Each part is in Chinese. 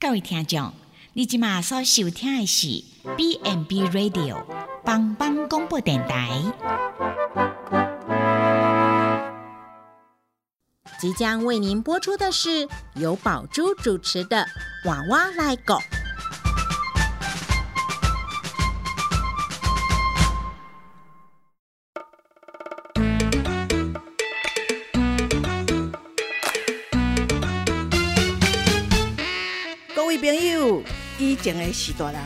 各位听众，你即马所收听的是 B n B Radio 帮帮广播电台。即将为您播出的是由宝珠主持的《娃娃来狗》。前的是大人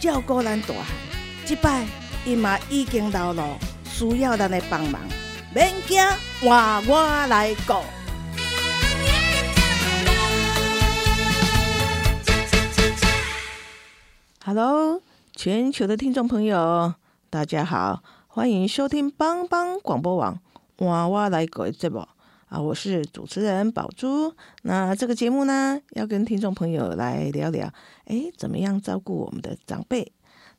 照顾咱大汉，即摆伊嘛已经老了，需要咱的帮忙。免惊，换我来顾。Hello，全球的听众朋友，大家好，欢迎收听帮帮广播网《换我来顾》节目啊，我是主持人宝珠。那这个节目呢，要跟听众朋友来聊聊，哎，怎么样照顾我们的长辈？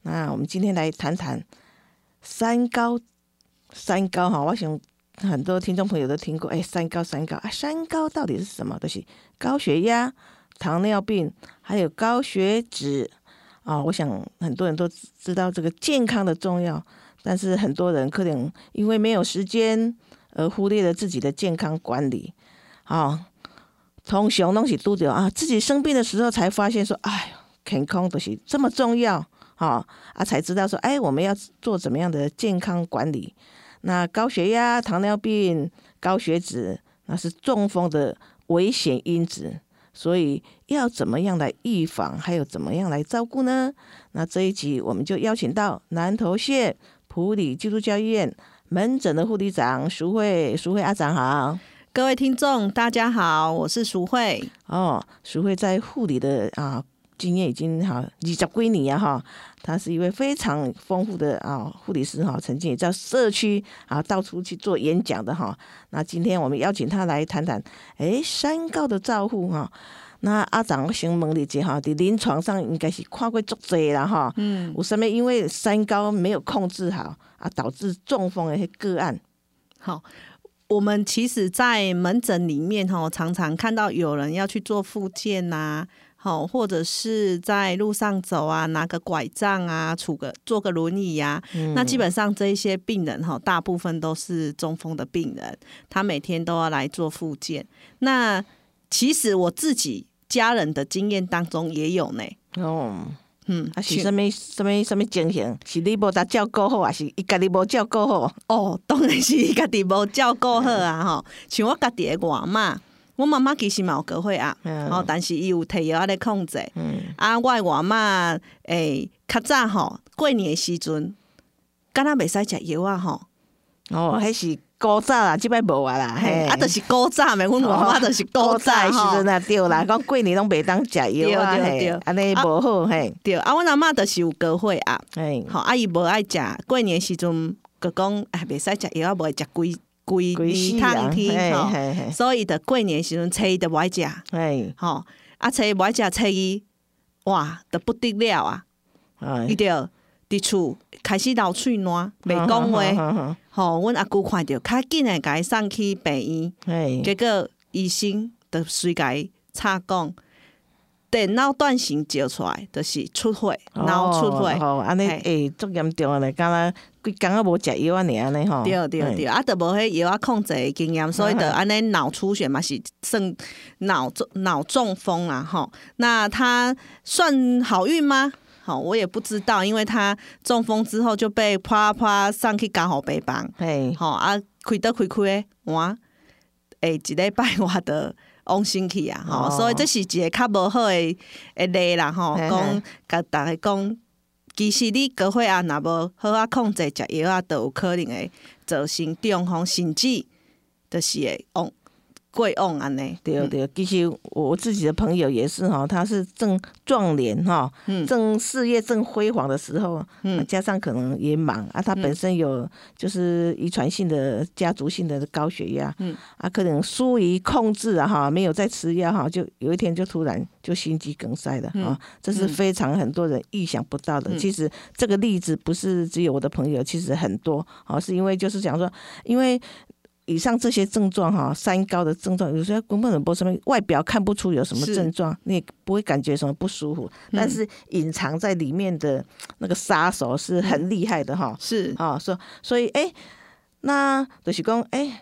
那我们今天来谈谈三高。三高哈，我想很多听众朋友都听过，哎，三高三高啊，三高到底是什么？都是高血压、糖尿病，还有高血脂啊。我想很多人都知道这个健康的重要，但是很多人可能因为没有时间而忽略了自己的健康管理。啊，从小东西都着啊，自己生病的时候才发现说，哎，健康都是这么重要，哈啊，才知道说，哎，我们要做怎么样的健康管理。那高血压、糖尿病、高血脂，那是中风的危险因子，所以要怎么样来预防，还有怎么样来照顾呢？那这一集我们就邀请到南投县普里基督教医院门诊的护理长淑慧，淑慧阿长好，各位听众大家好，我是淑慧。哦，淑慧在护理的啊经验已经哈二十几年啊哈。她是一位非常丰富的啊护理师哈，曾经也在社区啊到处去做演讲的哈。那今天我们邀请她来谈谈，哎，三高的照护哈。那阿长先问你一下哈，在临床上应该是看过足多啦哈。嗯。有啥物因为三高没有控制好啊，导致中风的个案？好，我们其实，在门诊里面哈，常常看到有人要去做复健呐。好，或者是在路上走啊，拿个拐杖啊，杵个坐个轮椅呀，那基本上这一些病人哈，大部分都是中风的病人，他每天都要来做复健。那其实我自己家人的经验当中也有呢。哦，嗯，啊是什么什么什么情形？是你无得照顾好，还是伊家己无照顾好？哦，当然是伊家己无照顾好啊！哈，像我家己的外妈。我妈妈其实嘛有高血压，吼，但是伊有摕药来控制。嗯啊，我外妈诶，较早吼过年诶时阵，敢若袂使食药啊吼。哦，迄是古早啦，即摆无啊啦。嘿，啊，就是古早诶，阮外妈就是古早诶时阵啊，对啦，讲过年拢袂当食药啊，嘿，安尼无好嘿。对，啊，阮阿嬷就是有高血压，嘿，吼，啊伊无爱食过年时阵，佮讲哎袂使食药啊，无爱食规。规年汤天吼，所以的过年时阵，初一就无爱食，吼啊，初一无爱食，初一哇，都不得了啊！伊就伫厝开始流喙烂，袂讲话，吼，阮阿姑看着，较紧诶，甲伊送去病院，结果医生就随伊插讲。电脑断层照出来，就是出血，脑出血，安尼诶，足严重咧，敢若规工啊无食药啊，尼安尼吼。对对对，啊，都无迄药啊控制诶经验，所以就安尼脑出血嘛是算脑中脑中风啦，吼。那他算好运吗？好，我也不知道，因为他中风之后就被啪啪上去加护病房，嘿，好啊，开得开开诶，哇，诶，一礼拜我的。往生去啊，吼，所以这是一个较无好诶诶例啦，吼，讲甲逐个讲，其实你高血压若无好啊控制食药啊，都有可能会造成中风，甚至就是会往。贵翁安尼，对对，其实我自己的朋友也是哈，他是正壮年哈，正事业正辉煌的时候，加上可能也忙啊，他本身有就是遗传性的家族性的高血压，嗯。啊，可能疏于控制啊哈，没有在吃药哈，就有一天就突然就心肌梗塞了啊，这是非常很多人意想不到的。其实这个例子不是只有我的朋友，其实很多啊，是因为就是想说，因为。以上这些症状哈，三高的症状，有时候根本不什么外表看不出有什么症状，你也不会感觉什么不舒服，但是隐藏在里面的那个杀手是很厉害的哈。是啊，所所以诶，那就是讲诶。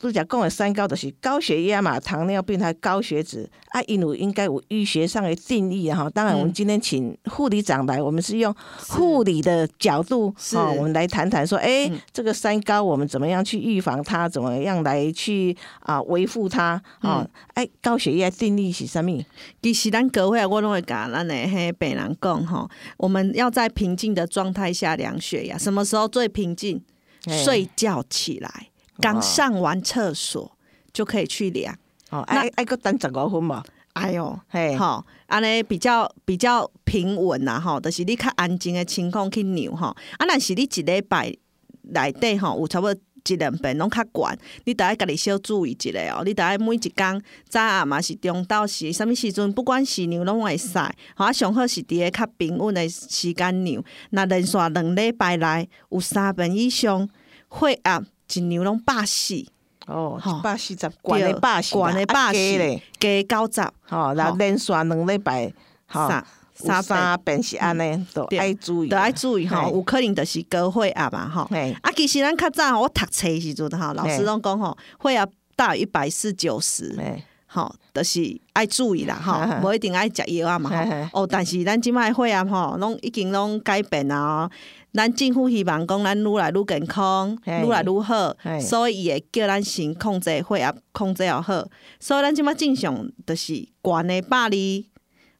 拄则讲的三高就是高血压嘛、糖尿病还有高血脂啊，因为应该有医学上的定义哈。当然，我们嗯今天请护理长来，我们是用护理的角度是哦，我们来谈谈说，哎、嗯这个三高我们怎么样去预防它，怎么样来去啊维护它啊？嗯哎、高血压定义是什么？其实咱各位我拢会甲咱的迄病人讲吼，我们要在平静的状态下量血压，什么时候最平静？睡觉起来，刚上完厕所就可以去量。哦，那爱爱个等十五分嘛，哎呦，嘿，吼，安尼比较比较平稳啦，吼，就是你较安静的情况去量吼。啊，若是你一礼拜内底吼，有差不多一两遍拢较悬，你得爱家己小注意一下哦。你得爱每一工早暗嘛是中昼是啥物时阵，不管是量拢会使，吼啊上好是伫个较平稳的时间量。若连续两礼拜内有三遍以上血压一量拢百四，哦吼，百四十，悬的百四啦，悬的百啊四加咧，加九十吼，然后吼。连续两礼拜，吼，三有三遍。三遍是安尼，都对爱注意，都爱注意吼，嘿。有可能就是高血压嘛吼。嘿，啊，其实咱较早吼我读册的时阵吼，老师拢讲吼，血压大于一百四九十，嘿，吼，就是爱注意啦吼，无一定爱食药啊嘛吼。哦，但是咱即摆血压吼，拢已经拢改变啊哦。咱政府希望讲咱愈来愈健康，愈来愈好，所以伊会叫咱先控制血压，控制好好。所以咱即摆正常就是悬的百二，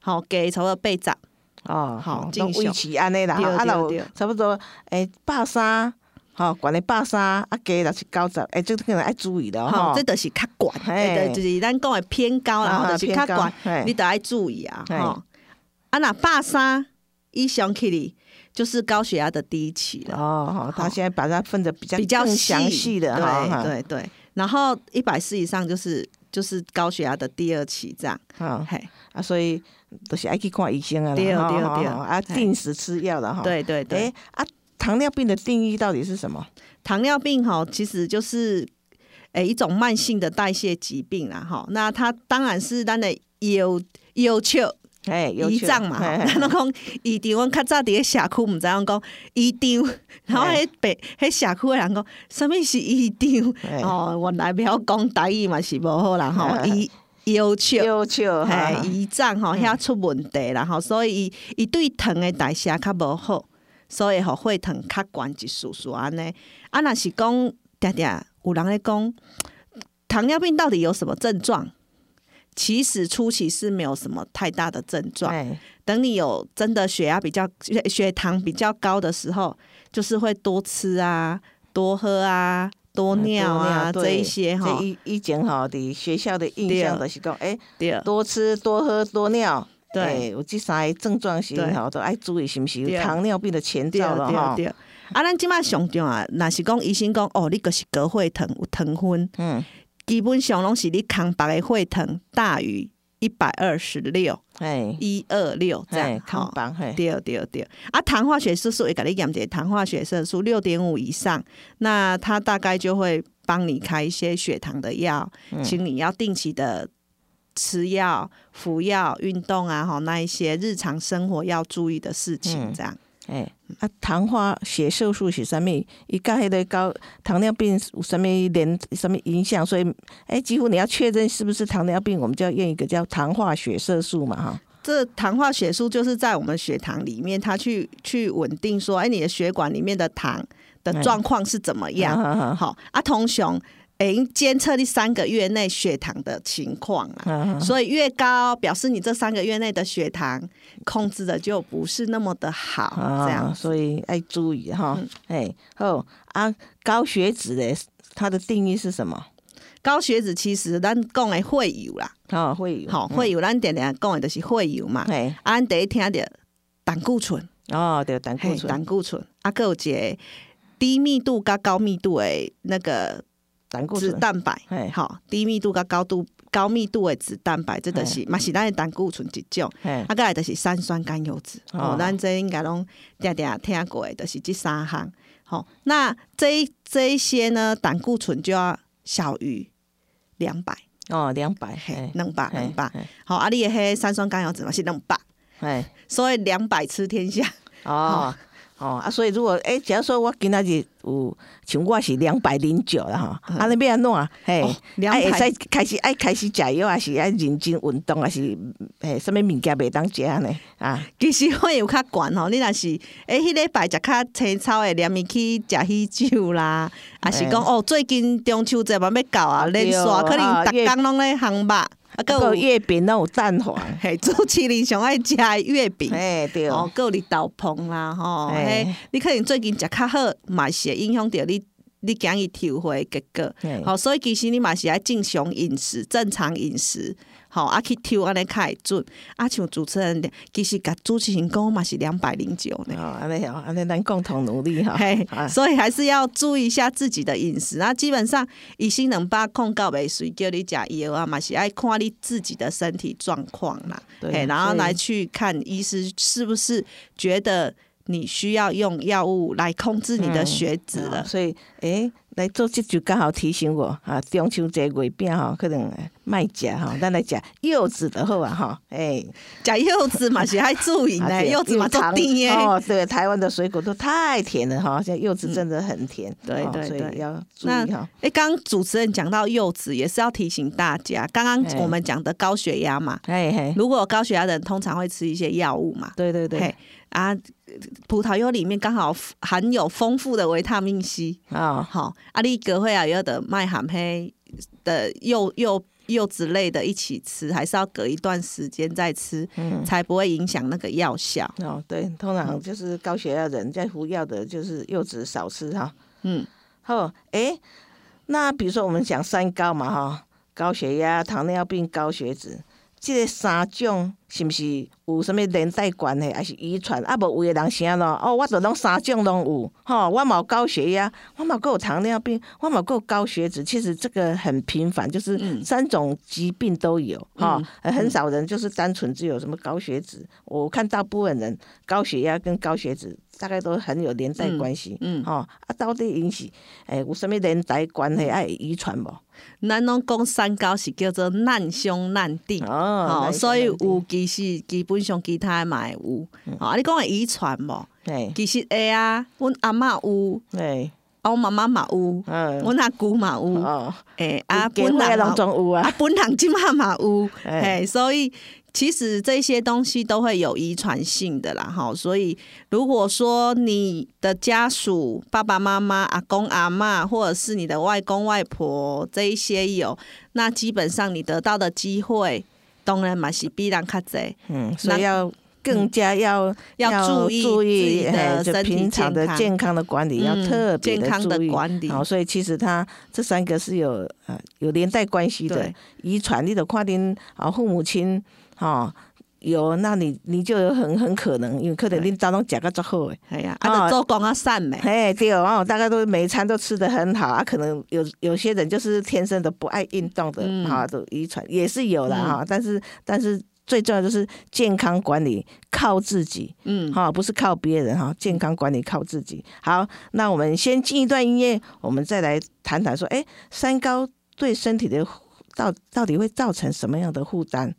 吼，加差不多八十。哦，好吼，正常。拢维持安尼啦，吼啊，对有差不多诶百三，吼，管咧百三，啊加就是九十，诶，这个可能爱注意的吼，吼。这，就是较悬，就是咱讲的偏高啦，啊吼，就是较悬，你得爱注意啊，嘿。吼。啊，若百三以上起哩，就是高血压的第一期了，哦，吼，他现在把它分的比较比较详细的哈，对对对。然后一百四以上就是就是高血压的第二期这样，好嘿，啊，所以都是爱去看医生啊啦，对吼吼对对啊，定时吃药了哈。，对对对诶。啊，糖尿病的定义到底是什么？糖尿病哈，其实就是诶、一种慢性的代谢疾病啦哈。那它当然是咱的有要求哎，有趣胰脏嘛，咱拢讲胰脏，阮较早伫咧社区，毋知影讲胰脏，然后迄北迄社区的人讲，什物是胰脏？嘿哦，原来袂晓讲台语嘛是无好啦吼，嘿胰要求。有趣嘿，哈，胰脏吼遐出问题啦吼，所以伊伊对糖诶代谢较无好，所以吼血糖较悬一丝丝安尼。啊，若是讲定定有人咧讲糖尿病到底有什么症状？其实初期是没有什么太大的症状，哎，等你有真的血压比较血血糖比较高的时候，就是会多吃啊、多喝啊、多尿啊多这一些哈。这。以以前吼伫学校的印象对。就是讲，诶，对。多吃、多喝、多尿。对。诶有这三个症状是对。吼，都爱注意是不是？有糖尿病的前兆了哈。啊，咱即摆上重啊，若是讲医生讲哦，你就是高血糖有糖分，嗯，基本上拢是你空白的血糖大于一百二十六，哎，一二六这哎样，吼。康榜，嘿，对对对，啊，糖化血色素也给你验者，糖化血色素六点五以上，那它大概就会帮你开一些血糖的药，嗯。请你要定期的吃药、服药、运动啊，哈，那一些日常生活要注意的事情，嗯。这样。哎，啊，糖化血色素是啥物？伊甲迄个高糖尿病有啥物连什么影响？所以，哎，几乎你要确认是不是糖尿病，我们就要用一个叫糖化血色素嘛，哈。这糖化血素就是在我们血糖里面，它去去稳定说，哎，你的血管里面的糖的状况是怎么样？好啊，通常诶监测你三个月内血糖的情况啊。所以越高，表示你这三个月内的血糖控制的就不是那么的好，这样。所以要注意哈嗯。哎，好啊，高血脂的它的定义是什么？高血脂其实咱讲的会有啦，哦，会有，好、会有咱定定讲的就是会有嘛。哎，啊，咱第一听着胆固醇，哦，对，胆固，醇，胆固醇，啊，还有一个低密度跟高密度的那个脂胆固醇，蛋白。嘿，好，低密度跟高度高密度的脂蛋白，这就是嘛是咱的胆固醇一种。哎，啊，再来就是三酸甘油脂，哦。哦，咱这应该拢定定听过的，就是这三项。好、那这这一些呢，胆固醇就要小于两百，哦，两百，嘿嘿，两百两百。好，啊，你的迄三酸甘油脂嘛是两百，哎，所以两百吃天下。哦。哦啊，所以如果诶、假如说我今仔日有像我是两百零九了哈，嗯啊，你要安怎啊？嘿，哦啊会使开始爱开始食药，还是爱认真运动，还是诶，什物物件袂当食呢？啊，其实我有较悬吼，你若是诶，迄礼拜食较青草诶，连伊去食喜酒啦，啊是讲哦，最近中秋节嘛要到啊，连续对可能啊逐工拢咧烘肉，啊，还还有有月饼那有蛋黄，嘿，朱启林上爱食的月饼。哎对，哦，还有你豆碰啦，吼，嘿嘿，你可能最近食较好，嘛是会影响着你你讲伊抽回的结果。嘿好、所以其实你嘛是爱正常饮食、正常饮食，好、啊去抽安尼较会准。啊，像主持人其实甲主持人讲嘛是两百零九呢。哦，安尼哦，安尼咱共同努力哈。嘿啊，所以还是要注意一下自己的饮食。那基本上，医生能把控告袂随叫你食药啊，嘛是爱看你自己的身体状况啦。对嘿，然后来去看医师是不是觉得你需要用药物来控制你的血脂了。哦所以诶、来做这就刚好提醒我啊，中秋节月饼吼，可能卖食吼，咱来食柚子的好啊吼，诶、食柚子嘛是爱注意呢，啊柚子嘛做糖甜的。哦，对，台湾的水果都太甜了哈，现在柚子真的很甜，哦对对对所以要注那意哈。哎，刚刚主持人讲到柚子，也是要提醒大家，刚刚哎我们讲的高血压嘛，嘿嘿，如果有高血压的人，通常会吃一些药物嘛。对对对，啊，葡萄柚里面刚好含有丰富的维他命 C，啊，好，啊，你隔会啊有的麦含黑的柚柚柚子类的一起吃，还是要隔一段时间再吃，嗯。才不会影响那个药效。哦，对，通常就是高血压人在服药的，就是柚子少吃哈。嗯，好，诶，那比如说我们讲三高嘛哈，高血压、糖尿病、高血脂，这个三种是毋是有什么连带关系，还是遗传？啊，无有的人啥咯？哦，我著拢三种拢有，吼，我嘛有高血压，我嘛有糖尿病，我嘛有高血脂。其实这个很频繁，就是嗯三种疾病都有，哈、很少人就是单纯只有什么高血脂。我看大部分人高血压跟高血脂大概都很有连带关系，嗯嗯吼、啊，到底因是诶有什么连带关系？爱遗传无？咱拢讲三高是叫做难兄难弟。哦哦，所以有有，其实基本上其他的嘛会有，哦，啊，你讲的遗传无？哎其实会啊，阮阿嬷有，哎，啊，阮妈妈嘛有，嗯，阮阿姑嘛有，哦，诶，啊，家本人嘛伙拢总有啊啊，，本人即嘛嘛有，哎嘿，所以其实这些东西都会有遗传性的啦，哈。所以如果说你的家属爸爸妈妈、阿公阿妈，或者是你的外公外婆这一些有，那基本上你得到的机会，当然嘛是必然卡侪。嗯，所以要更加要要注意注意的身体平常的健康的管理要嗯特别健康的注意管理好，所以其实它这三个是有呃有连带关系的对，遗传你的看恁啊父母亲哈。有，那你你就有很很可能，因为可能你早拢食个足好诶，哎呀，哦啊，就做工啊散没，嘿，对哦，大概都每一餐都吃得很好啊。可能有有些人就是天生的不爱运动的，嗯哈、都遗传也是有的嗯哈、但是但是最重要就是健康管理靠自己，嗯，哈、不是靠别人哈。健康管理靠自己。好，那我们先进一段音乐，我们再来谈谈说，哎，三高对身体的到到底会造成什么样的负担？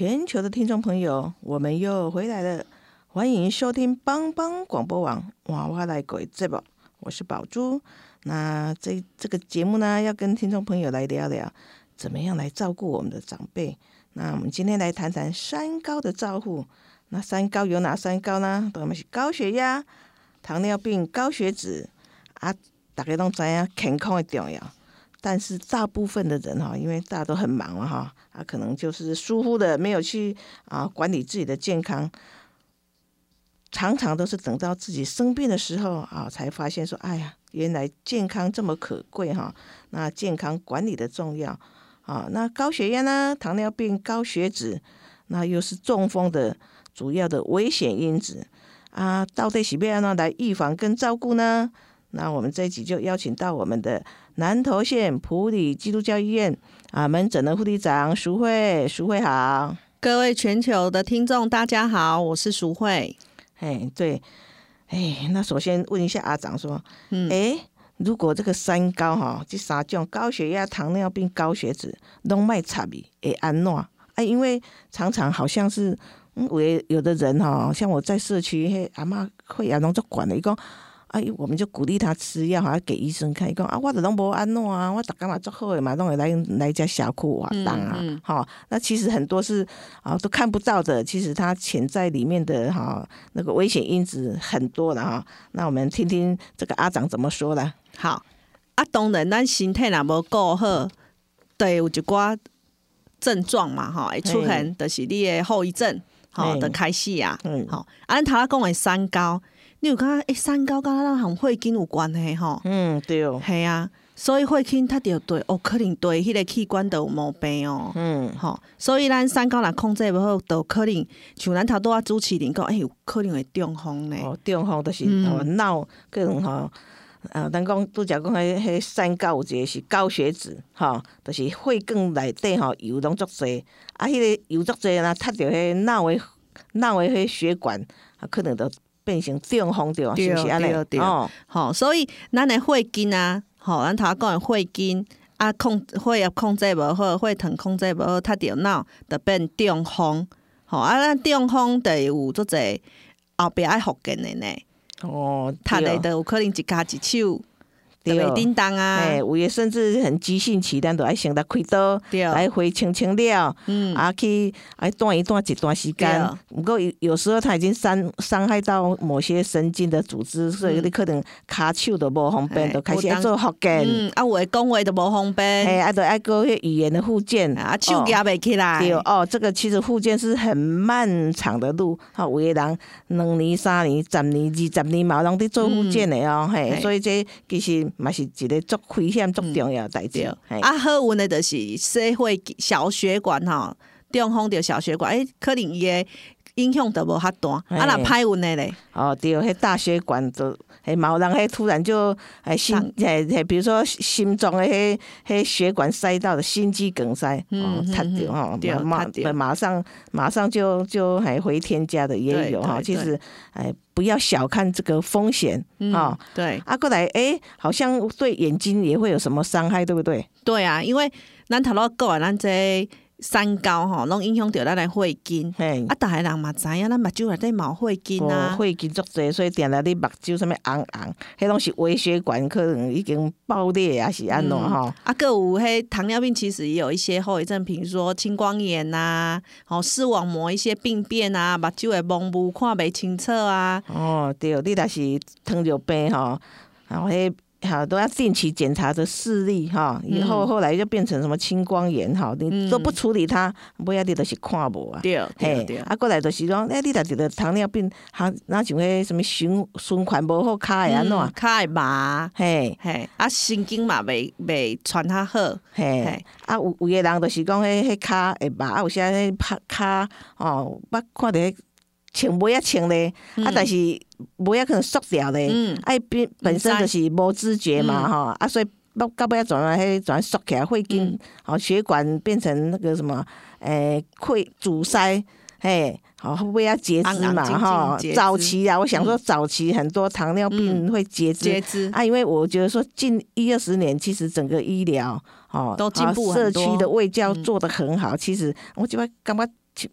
全球的听众朋友，我们又回来了，欢迎收听帮帮广播网娃娃来鬼这宝，我是宝珠。那这这个节目呢，要跟听众朋友来聊聊，怎么样来照顾我们的长辈。那我们今天来谈谈三高的照顾。那三高有哪三高呢？我们是高血压、糖尿病、高血脂啊，大家都知影健康的重要。但是大部分的人哈，因为大家都很忙了哈，啊，可能就是疏忽的，没有去啊管理自己的健康，常常都是等到自己生病的时候啊，才发现说，哎呀，原来健康这么可贵哈。那健康管理的重要啊，那高血压呢，糖尿病、高血脂，那又是中风的主要的危险因子啊，到底是不要呢来预防跟照顾呢？那我们这一集就邀请到我们的。南投县普里基督教医院啊，门诊的护理长淑慧，淑慧好，各位全球的听众大家好，我是淑慧。哎，对，哎，那首先问一下阿长说，嗯，哎，如果这个三高哈，这三种高血压、糖尿病、高血脂，拢卖差别，会安怎？哎，因为常常好像是，嗯，有有的人哈，像我在社区，嘿，阿妈会亚拢做管的，伊讲。哎，我们就鼓励他吃药，还要给医生看。伊讲啊，我拢无安怎啊，我逐干嘛做好的嘛，拢会来来家小库活动啊。好，那其实很多是啊都看不到的，其实它潜在里面的哈那个危险因子很多的哈。那我们听听这个阿长怎么说的。好，啊，当然咱身体若无顾好，对有一寡症状嘛，哈，会出现就是你的后遗症，好，的开始啊。嗯，好，啊，咱头仔讲的三高。你有感觉诶，三高跟咱含血筋有关系吼？嗯，对哦，系啊，所以血筋它着对，哦，可能对迄个器官都有毛病哦。嗯，吼，所以咱三高若控制不好，都可能像咱头拄啊主持人讲，哎，有可能会中风呢。哦，中风就是哦脑各种吼，呃，咱讲拄则讲迄迄三高有一个是高血脂，吼，就是血管内底吼油拢足侪，啊，迄个油足侪若踢着迄脑诶脑诶迄血管，啊，可能都。变成中风对，是不是安尼？哦，好，所以咱的血筋啊，吼，咱头讲的血筋啊，控血压控制无好，血糖控制无好，踢着脑就变中风，吼，啊，咱中风得有做者后壁爱复健的呢，哦，他的都有可能一家一手。对，叮当啊！哎，有诶，甚至很急性期，咱都爱先来开刀，来回清清了，嗯，啊去啊断一断一段时间。不过有有时候他已经伤伤害到某些神经的组织，所以你可能骹手都无方便，都开始做复健。嗯，啊，话讲话都无方便。哎，啊，都爱个迄语言的复健，啊，手举袂起来。对哦，这个其实复健是很漫长的路。哈，有诶人两年、三年、十年、二十年嘛，拢伫做复健的哦，嘿，所以这其实。嘛是一个足危险、足重要代志。啊，好运的就是社会小血管吼，中风着小血管，诶，可能伊诶影响都无遐大。啊，若歹运的咧，哦，对，迄大血管都，迄毛人迄突然就诶心，诶诶，比如说心脏的，迄迄血管塞到的心肌梗塞，哦，塌掉吼，马马上马上就就还回天家的也有哈。其实，诶。不要小看这个风险啊！对，啊，过来，哎，好像对眼睛也会有什么伤害，对不对？对啊，因为咱头路讲，咱这。三高吼，拢影响着咱的血筋。啊，逐个人嘛知影，咱目睭内底嘛有血筋啊，血筋足侪，所以定定你目睭什物红红，迄拢是微血管可能已经爆裂啊，是安怎吼？啊，个有迄糖尿病，其实也有一些后遗症，比如说青光眼呐，吼视网膜一些病变啊，目睭会蒙雾，看袂清楚啊。哦，对，你若是糖尿病吼，然后迄。好，都要定期检查的视力哈，以后后来就变成什么青光眼哈，你都不处理它，不要你都是看无啊。对对对。啊，过来就是讲，哎，你若得了糖尿病，哈，那像迄什么循循环无好，卡会安怎？卡会麻，嘿嘿，啊，神经嘛未未传较好，嘿，啊，有有个人就是讲，迄迄卡会麻，啊，有些迄拍卡哦，捌看着。穿袜仔穿咧，啊，但是袜仔可能缩掉咧，啊，本本身就是无知觉嘛，吼，啊，所以到到尾转啊，迄转缩起来，会跟好血管变成那个什么，诶，溃阻塞，嘿，好会要截肢嘛，哈，早期啊，我想说早期很多糖尿病会截肢，截肢。啊，因为我觉得说近一二十年，其实整个医疗哦，都进步啊社区的卫教嗯。做得很好。其实我就感觉，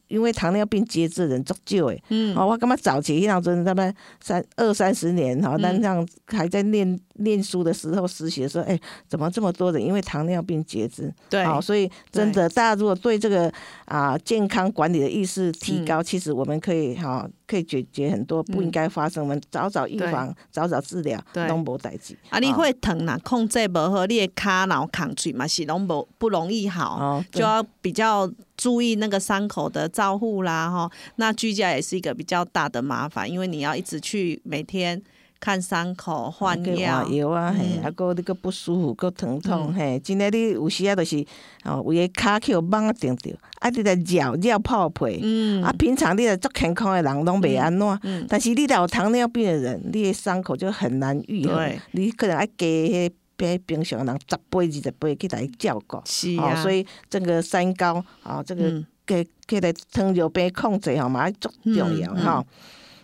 因为糖尿病截肢人足少诶。嗯。哦，我感觉早期那阵他们三二三十年哈，嗯。但这样还在念念书的时候实习的时候，哎，怎么这么多人因为糖尿病截肢？对，好、所以真的，大家如果对这个啊、健康管理的意识提嗯。高，其实我们可以哈、可以解决很多不应该发生，我们早早预防、早早治疗，对。拢无代志。啊，你哦。会疼啦，控制不好，你的骹然后抗嘴嘛是拢不不容易好，哦，就要比较注意那个伤口的照护啦，哈。那居家也是一个比较大的麻烦，因为你要一直去每天看伤口、换去药换。药啊，嘿，嗯啊，个你个不舒服，个疼痛，嗯嘿，真诶，你有时啊，就是哦，有诶骹去有网定着，啊，你来绕绕泡皮。嗯啊，平常你的足健康诶人拢袂安怎，嗯但是你若有糖尿病诶人，你诶伤口就很难愈合对，你可能爱加迄比平常人十倍、二十倍去来照顾。哦，是啊，所以这个三高啊，这个嗯给给来糖尿病控制吼嘛，足重要嗯吼。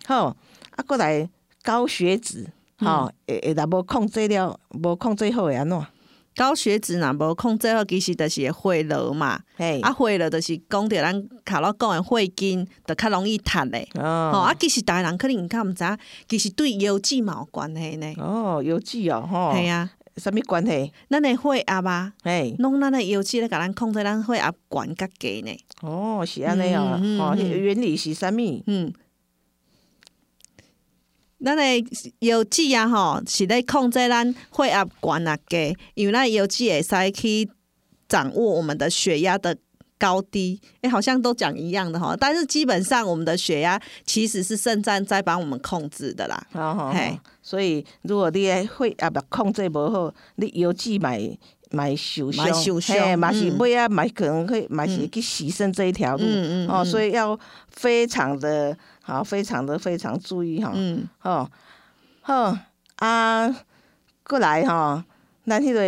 好，啊，过来高血脂，吼，会会若无控制了，无控制好会安怎？高血脂若无控制好，其实就是会血落嘛。嘿，啊，血落就是讲着咱头路讲的血筋，就较容易塌咧。吼、哦，啊，其实大人可能较毋知影，其实对腰肌嘛有关系呢。哦，有记哦，吼，系啊，什物关系？咱的血压啊，嘿，弄咱的腰肌咧，甲咱控制咱血压悬较低呢。哦，是安尼哦，嗯嗯哦，嗯原理是啥物？嗯，咱的腰肌啊，吼，是咧控制咱血压悬啊低，因为咱的腰肌会使去掌握我们的血压的高低。哎、好像都讲一样的吼，但是基本上我们的血压其实是肾脏在帮我们控制的啦。好好嘿。好，所以如果你的血压力控制无好，你腰肌买买受伤，嘛会受伤。嘿，嘛是嗯尾啊，嘛可能会嘛是去牺牲这一条路，嗯嗯哦，所以以要非常的好，非常的非常注意哈，嗯，哦，好啊，过来吼，咱迄个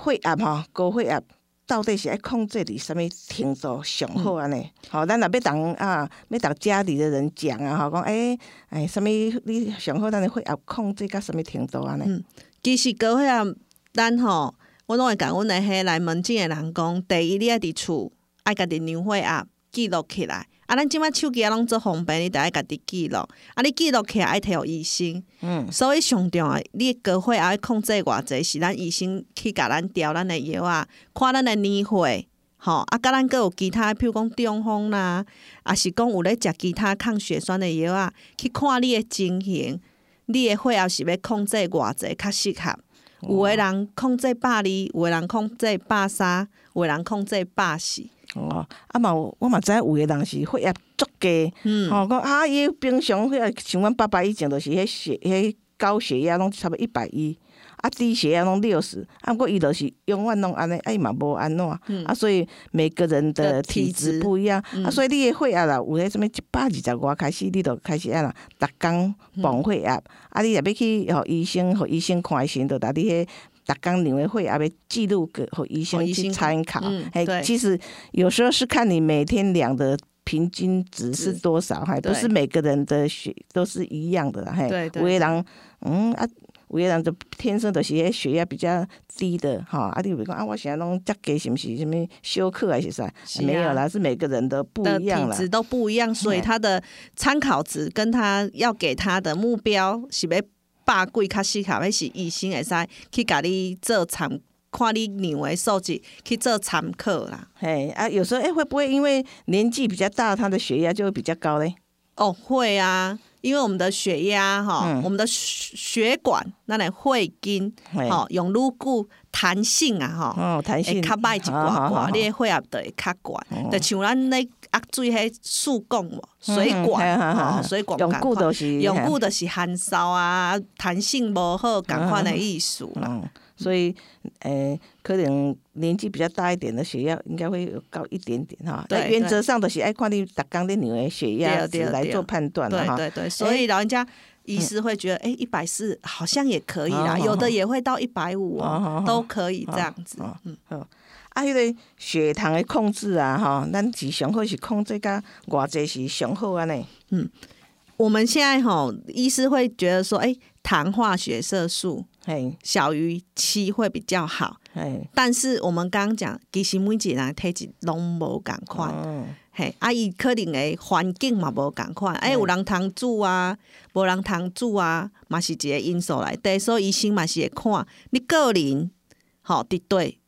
血压吼，高血压。到底是爱控制伫什物程度上好安尼？吼、咱若要当啊，要当家里的人讲啊，吼，讲诶诶，什物你上好，咱的血压控制到什物程度安尼？嗯其实高血压，咱吼，我拢会甲阮的迄来门诊的人讲，第一你爱伫厝爱家己量血压记录起来。啊，咱即摆手机啊拢做方便，你得爱家己记录。啊，你记录起来爱摕互医生。嗯，所以上重要，你的高血压要控制偌济，是咱医生去甲咱调咱的药啊，看咱的年岁，吼啊，甲咱佫有其他，譬如讲中风啦，啊是讲有咧食其他抗血栓的药啊，去看你的情形，你的血压是要控制偌济较适合。有的人控制百二，有的人控制百三，有的人控制百四。哦，啊嘛有，我嘛知影有诶人是血压足低，嗯，吼、讲啊，伊平常血压像阮爸爸以前就是迄血迄高血压拢差不多一百一，啊低血压拢六十，啊毋过伊就是永远拢安尼，啊伊嘛无安怎，啊所以每个人的的体体质质不一样，嗯啊所以你的血压啦，有迄什物一百二十外开始，你就开始安啦，逐工磅血压，啊你若要去互医生，互医生看的时阵，就拿你迄。逐工领委会也要记录给和医生去参考。其实有时候是看你每天量的平均值是多少，还不是每个人的血都是一样的啦，嘿，对对有的人，嗯啊，有的人就天生就是迄血压比较低的，哈，啊，你比如讲啊，我现在拢遮低，是不是什么休克还是啥？是啊。没有啦，是每个人的不一样啦。体质都不一样，所以他的参考值跟他要给他的目标是要百几较适合，还是医生会使去甲你做参，看你量的数据去做参考啦。嘿啊，有时候哎、会不会因为年纪比较大，他的血压就会比较高嘞？哦，会啊，因为我们的血压哈，嗯。我们的血血管那类血筋嘿。哈，用愈久弹性啊哈。哦，弹性。较歹一寡寡，你的血压就会较悬，哦。就像咱咧压水迄输管无水嗯管，吼水管用共款久就是用嘿。久就是汗烧啊，弹性无好，共款的意思啦。嗯，所以，呃，可能年纪比较大一点的血压应该会有高一点点哈。对但原则上都是爱看你逐工你量的血压来做判断。对对对，所以老人家医师会觉得，哎，一百四好像也可以啦，哦有的也会到一百五都可以这样子。哦。嗯，啊，迄个血糖的控制啊，哈，咱是上好是控制甲偌济是上好安尼。我们现在吼，医师会觉得说，哎，糖化血色素嘿，小于七会比较好。嘿，但是我们刚刚讲，其实每一个人体质拢无共款，嗯，嘿，啊，伊可能诶环境嘛无共款，哎，有人通煮啊，无人通煮啊，嘛是一个因素来底，所以医生嘛是会看你个人，吼，伫对。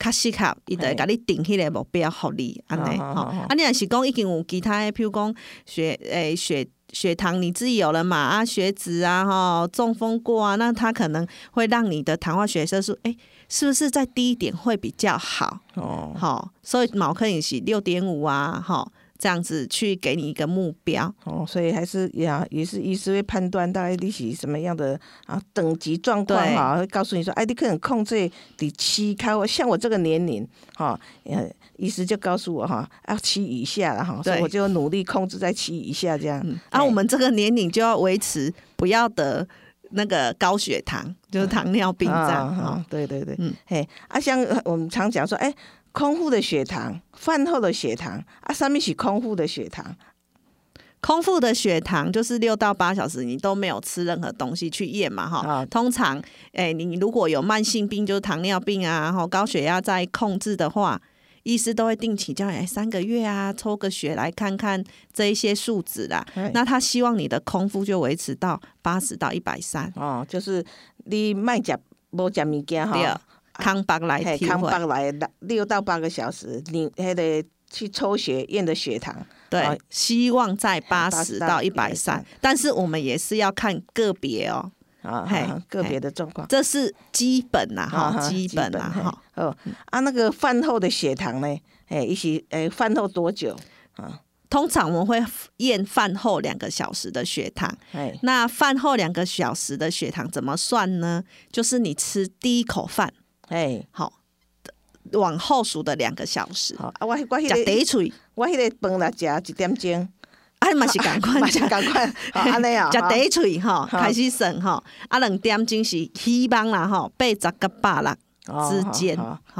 较适合，伊就会甲你定迄个目标，互你安尼吼。啊，你若是讲已经有其他的，譬如讲血诶、血血糖你自己有了嘛啊，血脂啊吼，中风过啊，那它可能会让你的糖化血色素诶、是不是再低一点会比较好？哦，好，所以毛克也是六点五啊，哈，这样子去给你一个目标。哦，所以还是呀，也是医师会判断大概你是什么样的啊等级状况哈，会告诉你说，哎，你可能控制第七开，像我这个年龄哈，呃，医师就告诉我哈，要七以下了哈，所以我就努力控制在七以下这样。嗯，啊，哎我们这个年龄就要维持不要得那个高血糖，就是糖尿病这样啊哈。啊对对对，嗯嘿啊，像我们常讲说，哎，空腹的血糖、饭后的血糖啊，上面是空腹的血糖，空腹的血糖就是六到八小时，你都没有吃任何东西去验嘛，哈。啊。通常，哎、你如果有慢性病，就是糖尿病啊，然后，高血压在控制的话，医师都会定期叫你，哎，三个月啊，抽个血来看看这一些数值啦。哎那他希望你的空腹就维持到八十到一百三，哦，就是你卖假无食物件对。哈，，康巴来嘿，康巴来六六到八个小时，你还得去抽血验的血糖，对哦，希望在八十到一百三但是我们也是要看个别哦，啊，嘿啊个别的状况。这是基本呐，啊哈，基本呐，哈。哦啊，那个饭后的血糖呢？哎，一起哎，饭后多久？啊通常我们会验饭后两个小时的血糖。哎，那饭后两个小时的血糖怎么算呢？就是你吃第一口饭，哎，好，往后数的两个小时，好。啊，我我迄个一喙，我迄个饭来食一点钟，啊，嘛是赶快 嘛是赶快，好 安尼啊，食第一喙吼，开始算吼，啊，两点钟是希望啦吼，八十个百六哦之间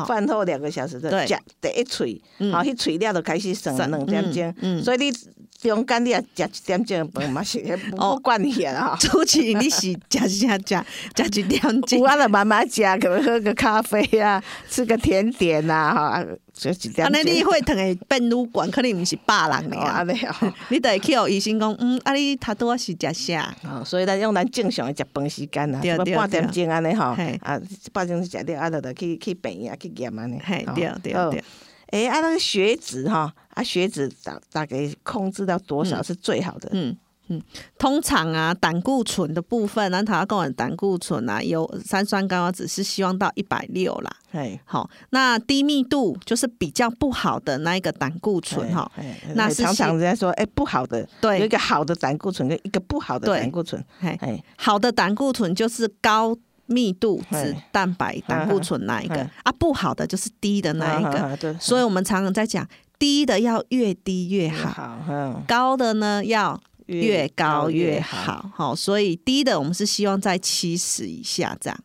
饭后两个小时的对。食第一喙，嗯。好，迄喙了就开始算算两点钟，所以你中间你也食一点钟的饭嘛是哦不惯去啊，哈。初期你是食食食食一点钟有，啊，就慢慢食，可能喝个咖啡啊，吃个甜点呐，哈，就一点钟。安尼你会疼会变愈管，可能毋是百人哦，尔安。尼哦。你得去互医生讲，嗯，啊，你头拄仔是食啥？哦，所以咱用咱正常诶食饭时间啊，对对半点钟安尼吼，啊，半点钟食了，啊，就就去去病院去验安尼。嘿，对对对哦对。诶，啊，那个血脂哈，啊，血脂大大概控制到多少是最好的？嗯嗯，通常啊，胆固醇的部分，那他要讲的胆固醇啊，有三酸甘油脂是希望到一百六啦。嘿，好，那低密度就是比较不好的那一个胆固醇哈。那是常常人家说，哎，不好的，对有一对，个好的胆固醇跟一个不好的对胆固醇，嘿，哎，好的胆固醇就是高密度脂蛋白胆固醇那一个啊，不好的就是低的那一个。对，所以我们常常在讲，低的要越低越好，高的呢要越高越。好。好，所以低的我们是希望在七十以下这样。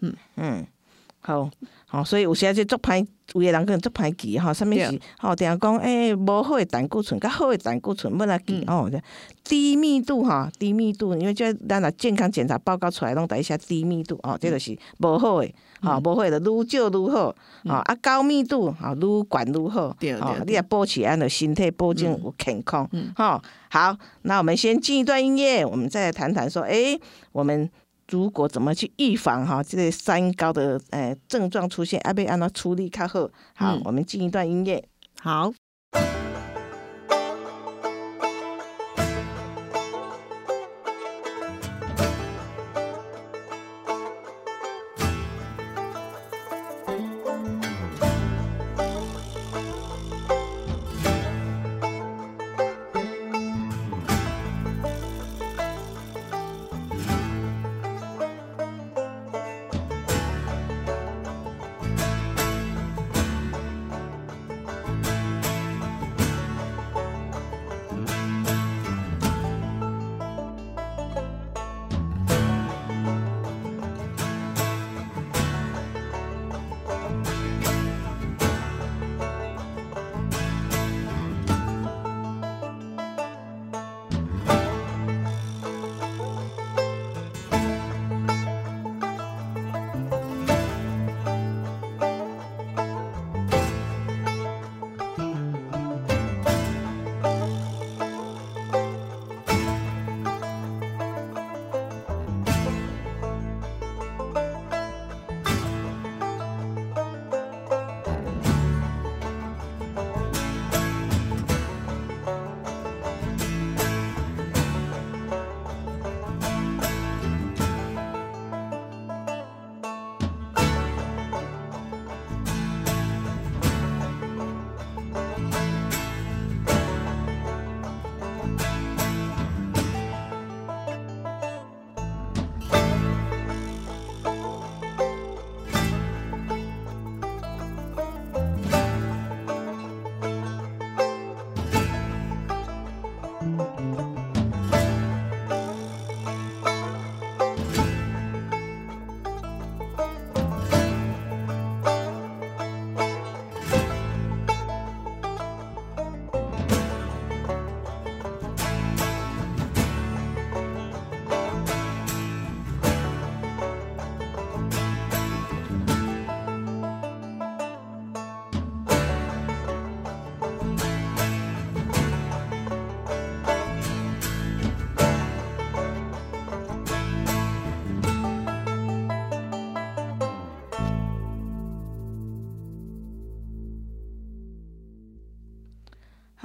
嗯嗯，好，好，所以我现在，就足歹，有个人可能足歹记吼，啥物是吼，定下讲，诶、无好诶胆固醇，较好诶胆固醇，要来记嗯。哦。这低密度吼，低密度，因为即咱若健康检查报告出来，拢第一下低密度哦，这就是无好的，嗯。吼，无好诶的，愈少愈好，吼，啊，高密度，吼，愈悬愈好，对对你也保持安的身体保证有健康，嗯。吼，好，那我们先进一段音乐，我们再来谈谈说，诶、我们如果怎么去预防哈这个三高的呃症状出现，阿贝安怎处理较好？好，嗯我们进一段音乐。好，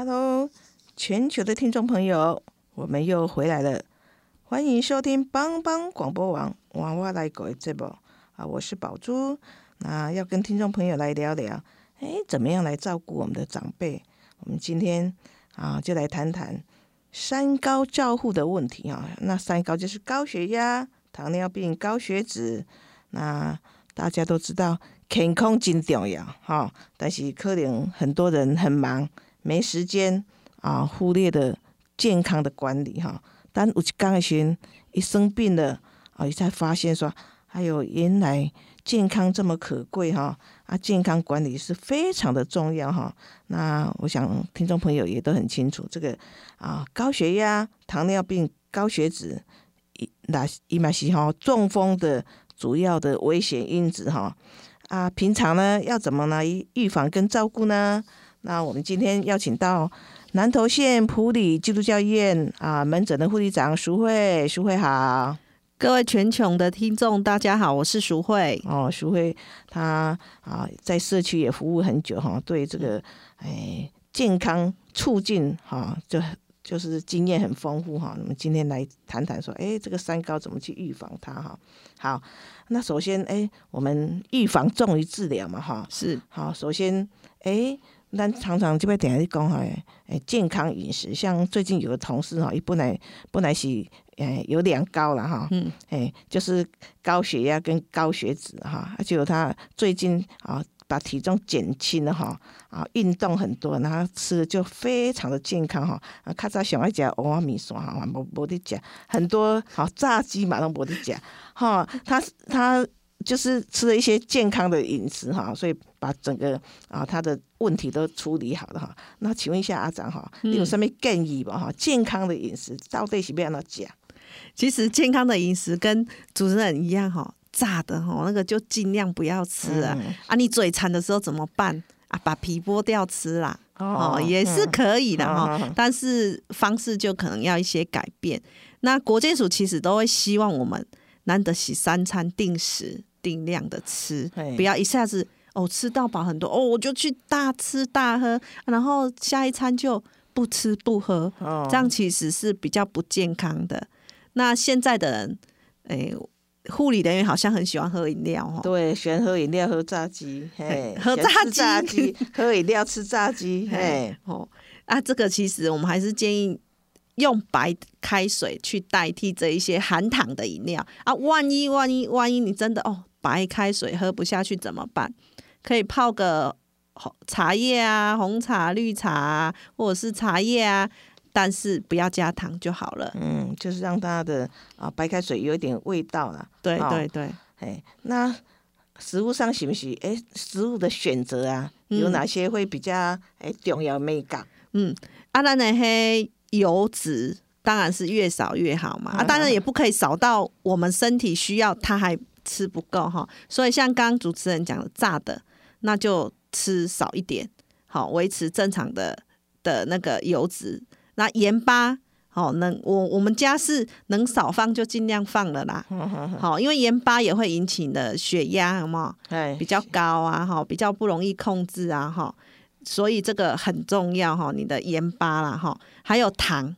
Hello，全球的听众朋友，我们又回来了，欢迎收听帮帮广播网娃娃来狗节目啊，我是宝珠，那要跟听众朋友来聊聊，哎，怎么样来照顾我们的长辈？我们今天啊，就来谈谈三高照护的问题啊。那三高就是高血压、糖尿病、高血脂。那大家都知道，健康真重要哈，但是可能很多人很忙。没时间啊，忽略的健康的管理哈。但有一刚的时，一生病了啊，你才发现说，还有原来健康这么可贵哈啊！健康管理是非常的重要哈。那我想听众朋友也都很清楚，这个啊，高血压、糖尿病、高血脂，那伊嘛是哈中风的主要的危险因子哈。啊，平常呢要怎么来预防跟照顾呢？那我们今天邀请到南投县普里基督教医院啊门诊的护理长淑慧，淑慧好，各位全球的听众大家好，我是淑慧哦，淑慧她啊在社区也服务很久哈，对这个哎健康促进哈就就是经验很丰富哈，我们今天来谈谈说，哎这个三高怎么去预防它哈？好，那首先哎我们预防重于治疗嘛哈，是好，首先哎。咱常常就要点下讲哈，诶，健康饮食，像最近有个同事哈，伊本来本来是诶有两高了哈，嗯，诶，就是高血压跟高血脂哈，而且他最近啊把体重减轻了哈，啊运动很多，然后吃的就非常的健康哈，啊，较早想要食欧阿米线哈，无无得食，很多好炸鸡嘛都无得食，哈，他他。就是吃了一些健康的饮食哈，所以把整个啊他的问题都处理好了哈。那请问一下阿长哈，你有什么建议吧哈？健康的饮食到底是不要那讲？其实健康的饮食跟主持人一样哈，炸的哈那个就尽量不要吃啊。啊，你嘴馋的时候怎么办啊？把皮剥掉吃啦，哦也是可以的哈。但是方式就可能要一些改变。那国健署其实都会希望我们难得洗三餐定时。定量的吃，不要一下子哦吃到饱很多哦，我就去大吃大喝，然后下一餐就不吃不喝，这样其实是比较不健康的。那现在的人，哎，护理人员好像很喜欢喝饮料哦，对，喜欢喝饮料、喝炸鸡，嘿，喝炸鸡、喝饮料、吃炸鸡，嘿，哦，啊，这个其实我们还是建议。用白开水去代替这一些含糖的饮料啊！万一万一万一你真的哦，白开水喝不下去怎么办？可以泡个茶叶啊，红茶、绿茶啊或者是茶叶啊，但是不要加糖就好了。嗯，就是让它的啊白开水有一点味道了。对对对，哎，那食物上行不行？哎，食物的选择啊，有哪些会比较哎重要美感？嗯，阿兰的黑。油脂当然是越少越好嘛，啊，当然也不可以少到我们身体需要，它还吃不够哈。所以像刚刚主持人讲的炸的，那就吃少一点，好维持正常的的那个油脂。那盐巴，好能我我们家是能少放就尽量放了啦。好，因为盐巴也会引起你的血压，好不比较高啊，哈，比较不容易控制啊，哈。所以这个很重要哈，你的盐巴啦哈，还有糖。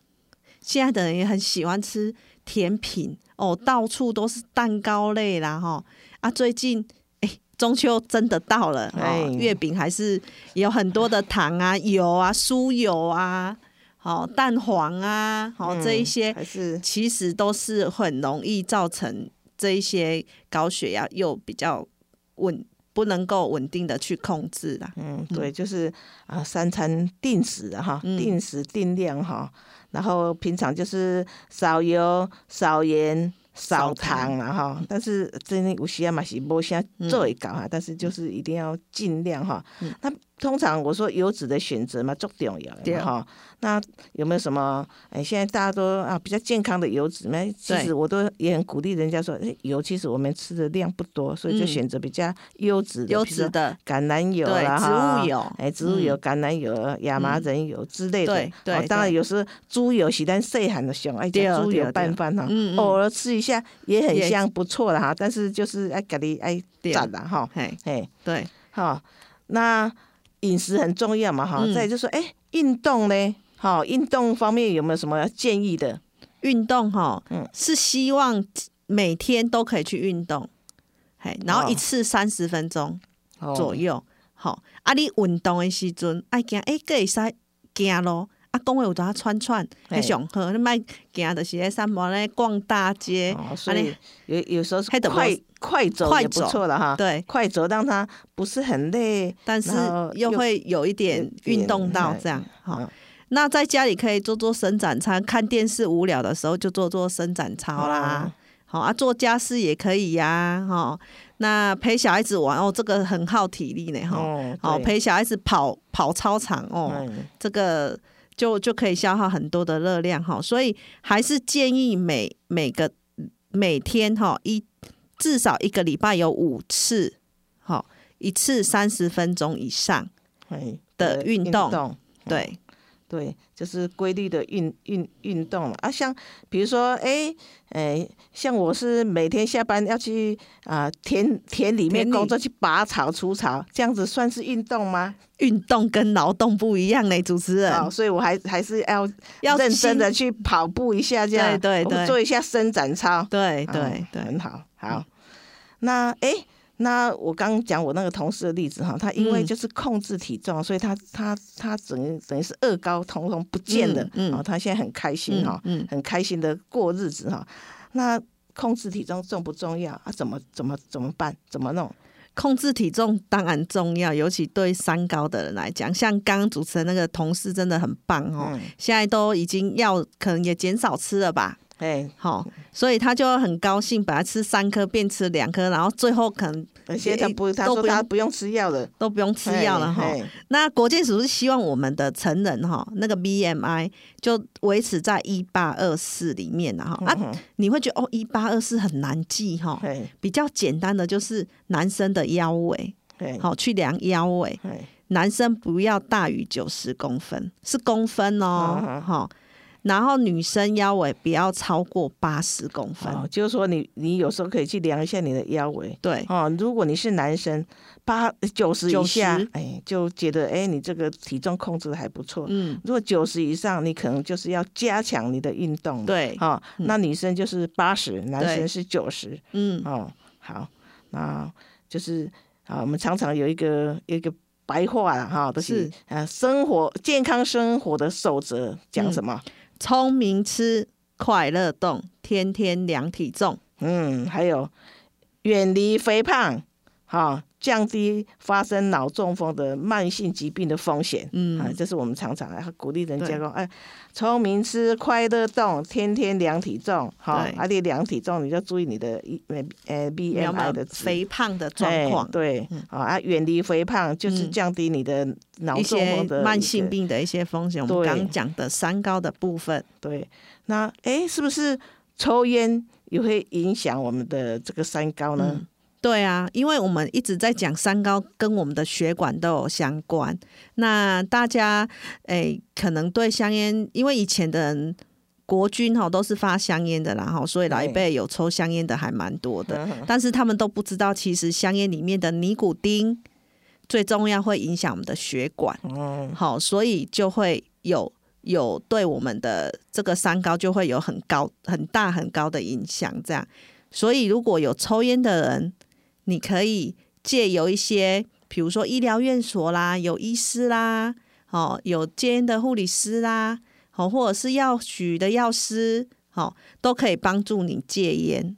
现在的人也很喜欢吃甜品哦，到处都是蛋糕类啦哈。啊，最近哎，中秋真的到了，哎，月饼还是有很多的糖啊、油啊、酥油啊、好蛋黄啊，好这一些，是其实都是很容易造成这一些高血压又比较稳。不能够稳定的去控制啦。嗯，对，就是啊，三餐定时哈，定时定量哈，然后平常就是少油、少盐、少糖了哈。但是真的有时嘛是无啥做会到哈，但是就是一定要尽量哈。那通常我说油脂的选择嘛，重重要的哈。那有没有什么？哎，现在大家都啊比较健康的油脂，那其实我都也很鼓励人家说，哎，油其实我们吃的量不多，所以就选择比较优质的，优质的。橄榄油啦，植物油，哎，植物油、橄榄油、亚麻仁油之类的。对对。当然有时猪油是咱细汉的熊，哎，猪油拌饭哈，偶尔吃一下也很香，不错的哈。但是就是哎，咖喱哎赞了哈，嘿，对，好，那。饮食很重要嘛，哈，再就说，哎，运动呢？好，运动方面有没有什么建议的？运动哈，嗯是希望每天都可以去运动，嘿，然后哦一次三十分钟左右。右。好、啊，你运动的时阵爱行，诶，个会使行咯。啊，讲话有当串串，嘿。迄上好，你莫行就是咧散步咧逛大街，哦，所以有有时候是快无快走也不快走错了哈。对，快走让他不是很累，但是又会有一点有运动到点这样。好、嗯那在家里可以做做伸展操，看电视无聊的时候就做做伸展操啦。好、啊，做家事也可以呀、哈、那陪小孩子玩哦，这个很耗体力呢，哈、哦，好、陪小孩子跑跑操场哦，嗯。这个就就可以消耗很多的热量哈，所以还是建议每每个每天哈一至少一个礼拜有五次，好一次三十分钟以上，哎的运动动对，对，就是规律的运运运动了啊。像比如说，哎哎，像我是每天下班要去啊、田田里面工作，去拔草除草，这样子算是运动吗？运动跟劳动不一样呢，主持人啊、所以我还还是要要认真的去跑步一下，这样对对对做一下伸展操。对对嗯对很好，好。那哎、诶那我刚讲我那个同事的例子哈，他因为嗯就是控制体重，所以他他他整于等于是二高通通不见了，嗯嗯哦，他现在很开心哈，嗯嗯很开心的过日子哈。那控制体重重不重要啊？怎么怎么怎么办？怎么弄？控制体重当然重要，尤其对三高的人来讲，像刚刚主持人那个同事真的很棒哦，嗯，现在都已经要可能也减少吃了吧，哎，好，所以他就很高兴，本来吃三颗变吃两颗，然后最后可能而且他不，他说都不用他不用吃药了，都不用吃药了哈。那国健署是希望我们的成人哈，那个 BMI 就维持在一八二四里面了哈。啊，嗯你会觉得哦，一八二四很难记哈，比较简单的就是男生的腰围，好去量腰围，男生不要大于九十公分，是公分哦，嗯哈、然后女生腰围不要超过八十公分，哦，就是说你你有时候可以去量一下你的腰围。对，哦，如果你是男生，八九十以下90，哎，就觉得哎，你这个体重控制的还不错。嗯，如果九十以上，你可能就是要加强你的运动。，对，哦，那女生就是八十，男生是九十。嗯，哦，好，那就是啊，我们常常有一个一个白话了哈，都是是呃生活健康生活的守则，讲什么？聪明吃，快乐动，天天量体重，嗯，还有远离肥胖，哈、降低发生脑中风的慢性疾病的风险。嗯。啊，这是我们常常啊鼓励人家对。说，哎，聪明吃，快乐动，天天量体重，哈、对。啊，你量体重你就注意你的一呃呃 BMI 的肥胖的状哎况？对，好啊，远离肥胖就是嗯降低你的脑中风的慢性病的一些风险，我们对刚刚讲的三高的部分，对，那哎，是不是抽烟也会影响我们的这个三高呢？嗯对啊，因为我们一直在讲三高跟我们的血管都有相关。那大家诶、可能对香烟，因为以前的人国军哈都是发香烟的啦哈，所以老一对辈有抽香烟的还蛮多的，嗯但是他们都不知道，其实香烟里面的尼古丁最重要会影响我们的血管，哦，好，所以就会有。有对我们的这个三高就会有很高、很大、很高的影响，这样。所以如果有抽烟的人，你可以借由一些，比如说医疗院所啦，有医师啦，哦，有戒烟的护理师啦，哦，或者是药局的药师，哦，都可以帮助你戒烟。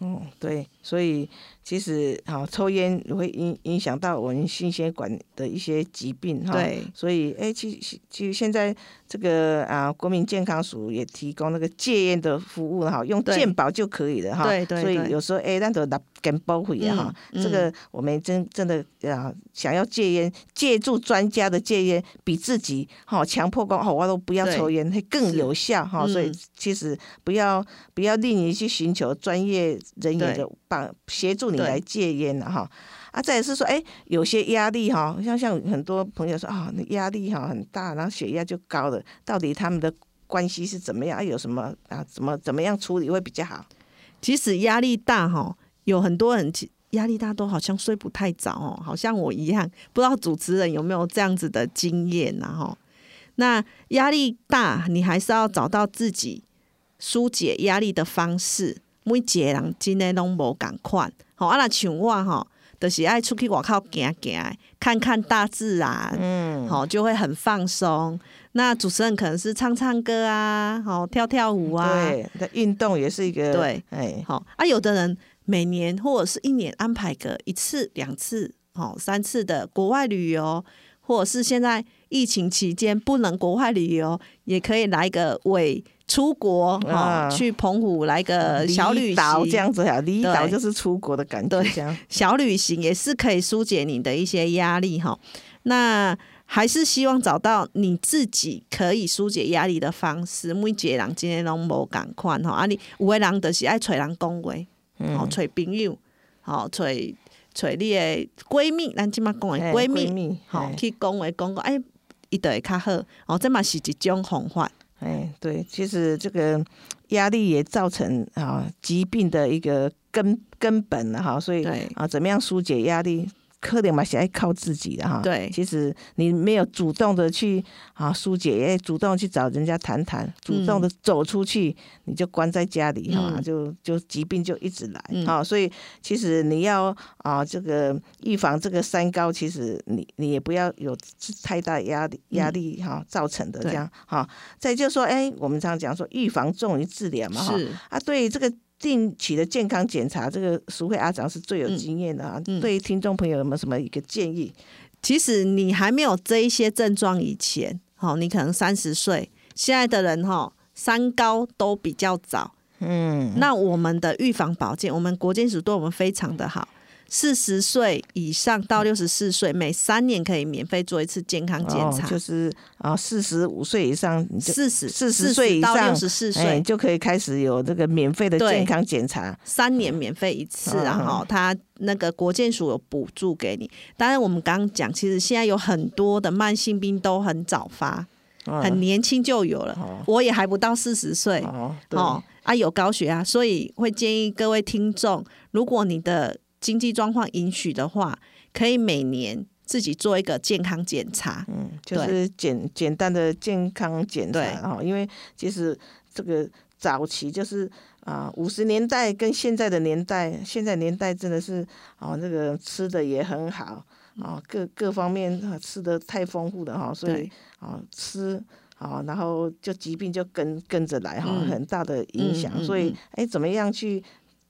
哦，对，所以其实好、抽烟也会影影响到我们心血管的一些疾病哈。对所以哎，其其其实现在这个啊，国民健康署也提供那个戒烟的服务哈，用对。健保就可以了哈。对对所以有时候哎，那都拿跟包回啊哈，嗯。这个我们真真的啊，想要戒烟，借助专家的戒烟，比自己哈强迫讲哦，我都不要抽烟，会更有效哈。所以嗯其实不要不要吝于去寻求专业人员的帮协助你对。来戒烟了哈。啊，再来是说，哎，有些压力哈，像像很多朋友说啊，那压力哈很大，然后血压就高了，到底他们的关系是怎么样？有什么啊，怎么怎么样处理会比较好？即使压力大哈，有很多人压力大都好像睡不太着哦，好像我一样，不知道主持人有没有这样子的经验呐哈。那压力大，你还是要找到自己疏解压力的方式。每一个人真的拢无共款，吼啊！若像我吼，就是爱出去外口行行，看看大自然，嗯，好就会很放松。那主持人可能是唱唱歌啊，好跳跳舞啊，对，那运动也是一个对，哎，好啊。有的人每年或者是一年安排个一次、两次、好三次的国外旅游，或者是现在疫情期间不能国外旅游，也可以来个伪出国哈、啊去澎湖来个小旅行，这样子啊，离岛就是出国的感觉，对小旅行也是可以疏解你的一些压力哈。那还是希望找到你自己可以疏解压力的方式。每一个人今天拢无共款吼，啊你有的人就是爱找人讲话，嗯吼找朋友，吼找找你的闺蜜，咱即马讲的哎闺蜜，蜜，吼哎去讲话讲讲，哎，伊就会较好。哦，这嘛是一种方法。哎，对，其实这个压力也造成啊疾病的一个根根本了哈，所以啊，怎么样疏解压力？可能嘛是爱靠自己的哈。对。其实你没有主动的去啊疏解，也主动去找人家谈谈，主动的走出去，你就关在家里哈、嗯。就就疾病就一直来嗯。哈、所以其实你要啊这个预防这个三高，其实你你也不要有太大压力压力哈、造成的这样哈。再就是说，哎，我们常讲说预防重于治疗嘛哈。是，啊，对这个定期的健康检查，这个淑慧阿长是最有嗯经验的啊。嗯对于听众朋友有没有什么一个建议？其实你还没有这一些症状以前，好，你可能三十岁，现在的人哈三高都比较早。嗯，那我们的预防保健，我们国健署对我们非常的好。四十岁以上到六十四岁，每三年可以免费做一次健康检查。哦、就是啊，四十五岁以上四十四十40岁以到上六十四哎岁，就可以开始有这个免费的健康检查。三年免费一次啊！嗯哈，它那个国健署有补助给你。当然，我们刚刚讲，其实现在有很多的慢性病都很早发，嗯很年轻就有了。哦我也还不到四十岁，哦啊，有高血压，所以会建议各位听众，如果你的经济状况允许的话，可以每年自己做一个健康检查。嗯，就是简简单的健康检查对啊，因为其实这个早期就是啊，五十年代跟现在的年代，现在年代真的是啊，那个吃的也很好啊，各各方面啊吃的太丰富了哈，所以对啊吃。啊，然后就疾病就跟跟着来哈，嗯很大的影响。嗯嗯所以嗯，哎，怎么样去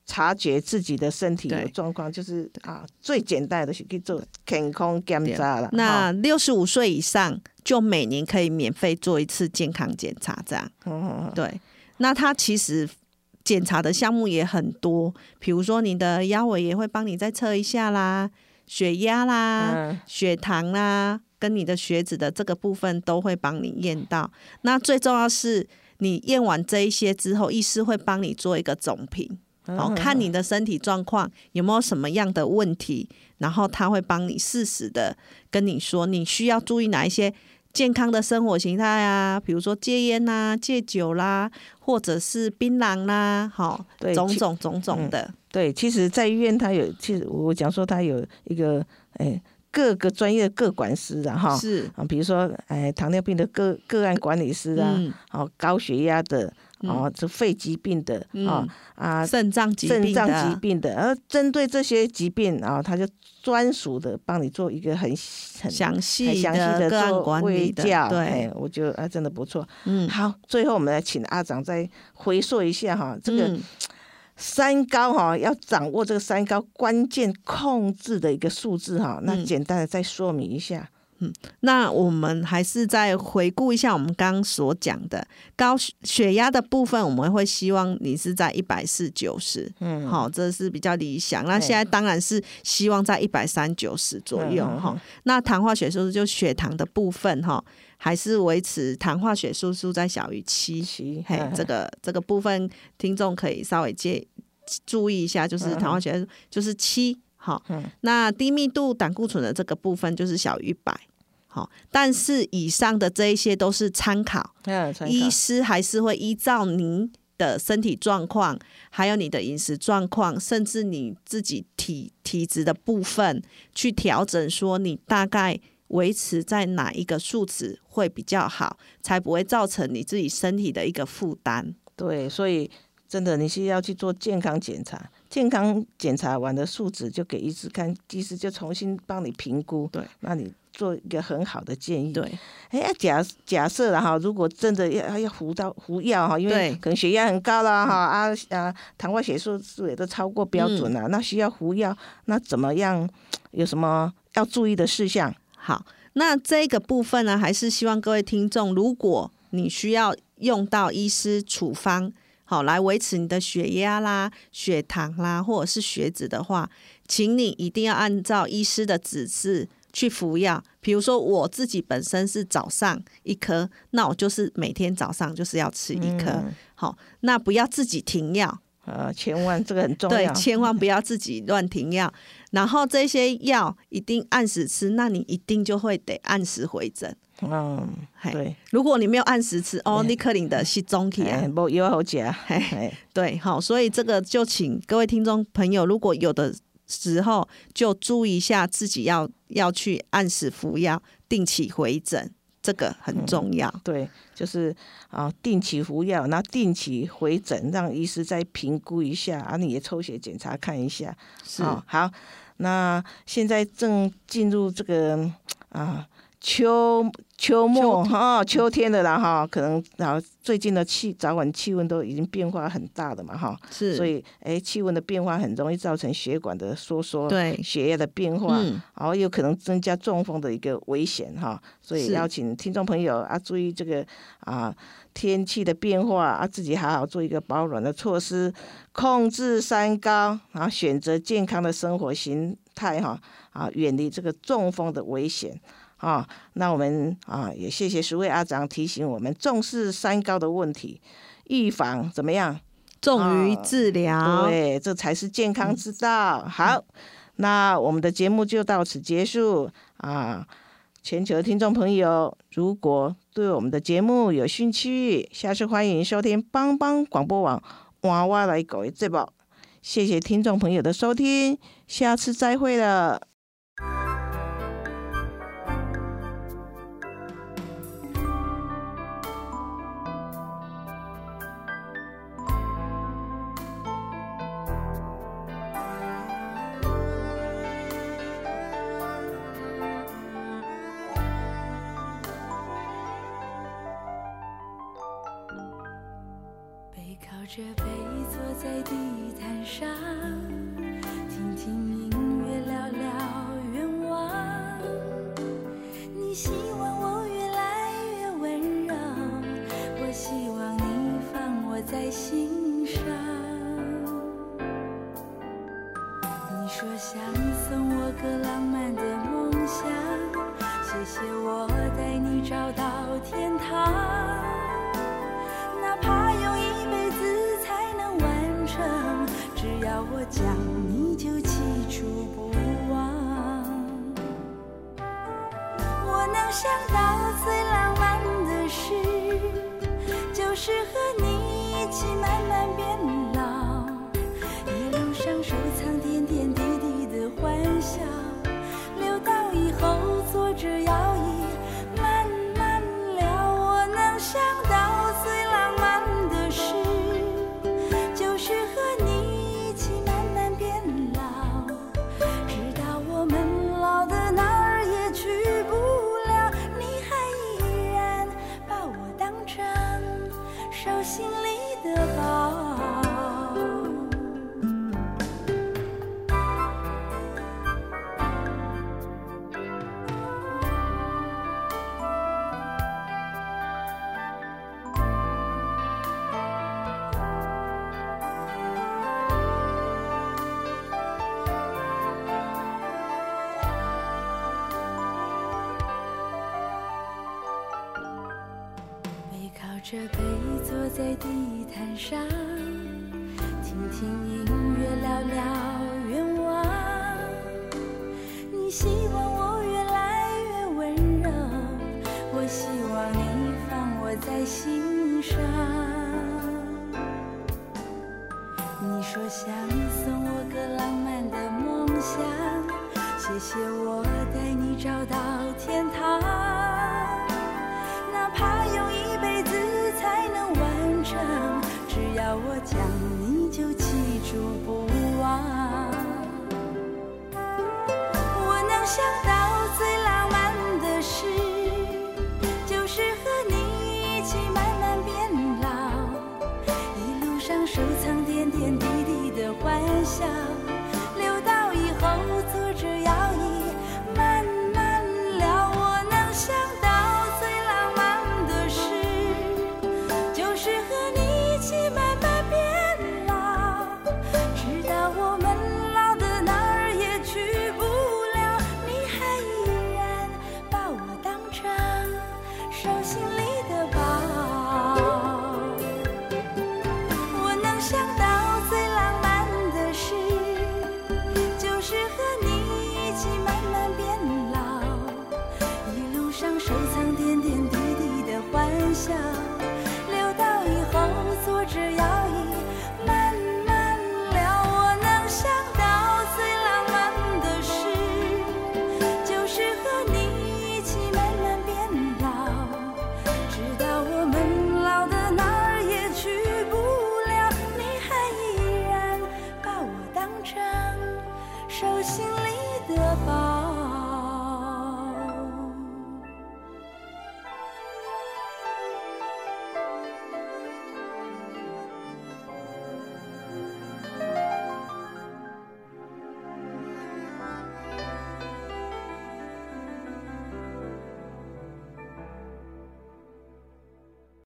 察觉自己的身体有对状况？就是啊，最简单的是去做健康检查了。那六十五岁以上，就每年可以免费做一次健康检查，这样。对，那它其实检查的项目也很多，比如说你的腰围也会帮你再测一下啦，血压啦、嗯血糖啦，跟你的血脂的这个部分都会帮你验到。那最重要是你验完这一些之后，医师会帮你做一个总评。然后看你的身体状况有没有什么样的问题，然后他会帮你适时的跟你说，你需要注意哪一些健康的生活形态啊，比如说戒烟啦、戒酒啦，或者是槟榔啦，好，对种种种种的，对，其实，在医院他有，其实我讲说他有一个，哎，各个专业的各管师啊，哈，是，啊，比如说，哎，糖尿病的个个案管理师啊，嗯，哦，高血压的，哦，这肺疾病的，啊嗯啊，肾脏疾病肾脏疾病的，而针对这些疾病啊，他就专属的帮你做一个很很很详细详细的个案管理的，教，对。哎，，我觉得啊，真的不错。嗯，好，最后我们来请阿长再回溯一下哈，这个嗯。三高哈，要掌握这个三高关键控制的一个数字哈，那嗯。简单的再说明一下。那我们还是再回顾一下我们刚刚所讲的高血血压的部分，我们会希望你是在一百四九十，嗯，好，这是比较理想。那现在当然是希望在一百三九十左右哈、嗯嗯嗯那糖化血素就血糖的部分哈，还是维持糖化血素数在小于七。七，嘿，这个这个部分听众可以稍微介注意一下，就是糖化血素就是七。好嗯，那低密度胆固醇的这个部分就是小于一百。好，但是以上的这一些都是参考，嗯，参考医师还是会依照您的身体状况，还有你的饮食状况，甚至你自己体体质的部分去调整，说你大概维持在哪一个数值会比较好，才不会造成你自己身体的一个负担。对，所以真的你是要去做健康检查，健康检查完的数值就给医师看，医师就重新帮你评估，对，那你做一个很好的建议。对，哎呀，假假设了哈，如果真的要要服到服药哈，因为可能血压很高了哈啊啊，糖化血素素也都超过标准了，那需要服药，那怎么样？有什么要注意的事项？好，那这个部分呢，还是希望各位听众，如果你需要用到医师处方，好来维持你的血压啦、血糖啦，或者是血脂的话，请你一定要按照医师的指示去服药。比如说我自己本身是早上一颗，那我就是每天早上就是要吃一颗。嗯好，那不要自己停药，呃，千万这个很重对要，，千万不要自己乱停药。然后这些药一定按时吃，那你一定就会得按时回诊。嗯，嘿对，如果你没有按时吃，哦，对。你可能的是中期啊。哎，。无药好食，嘿哎，对，好，所以这个就请各位听众朋友，如果有的时候就注意一下自己要要去按时服药，定期回诊，这个很重要。对，就是啊，定期服药，然后定期回诊，让医师再评估一下，啊，你也抽血检查看一下，是。哦，好，那现在正进入这个啊秋秋末哈、秋天的啦哈，可能然后最近的气早晚气温都已经变化很大的嘛哈，是，所以哎气温的变化很容易造成血管的收缩，对，血液的变化，嗯，然后有可能增加中风的一个危险哈，所以是邀请听众朋友啊注意这个啊天气的变化啊，自己好好做一个保暖的措施，控制三高，然后选择健康的生活形态哈啊，远离这个中风的危险。啊，那我们啊也谢谢十位阿长提醒我们重视三高的问题，预防怎么样？重于治疗。对，这才是健康之道。好，那我们的节目就到此结束啊！全球的听众朋友，如果对我们的节目有兴趣，下次欢迎收听帮帮广播网娃娃来狗这宝。谢谢听众朋友的收听，下次再会了。要我讲，你就记住不忘。我能想到最浪漫的事，就是和你一起慢慢变老，一路上收藏我讲你就记住不忘。我能想到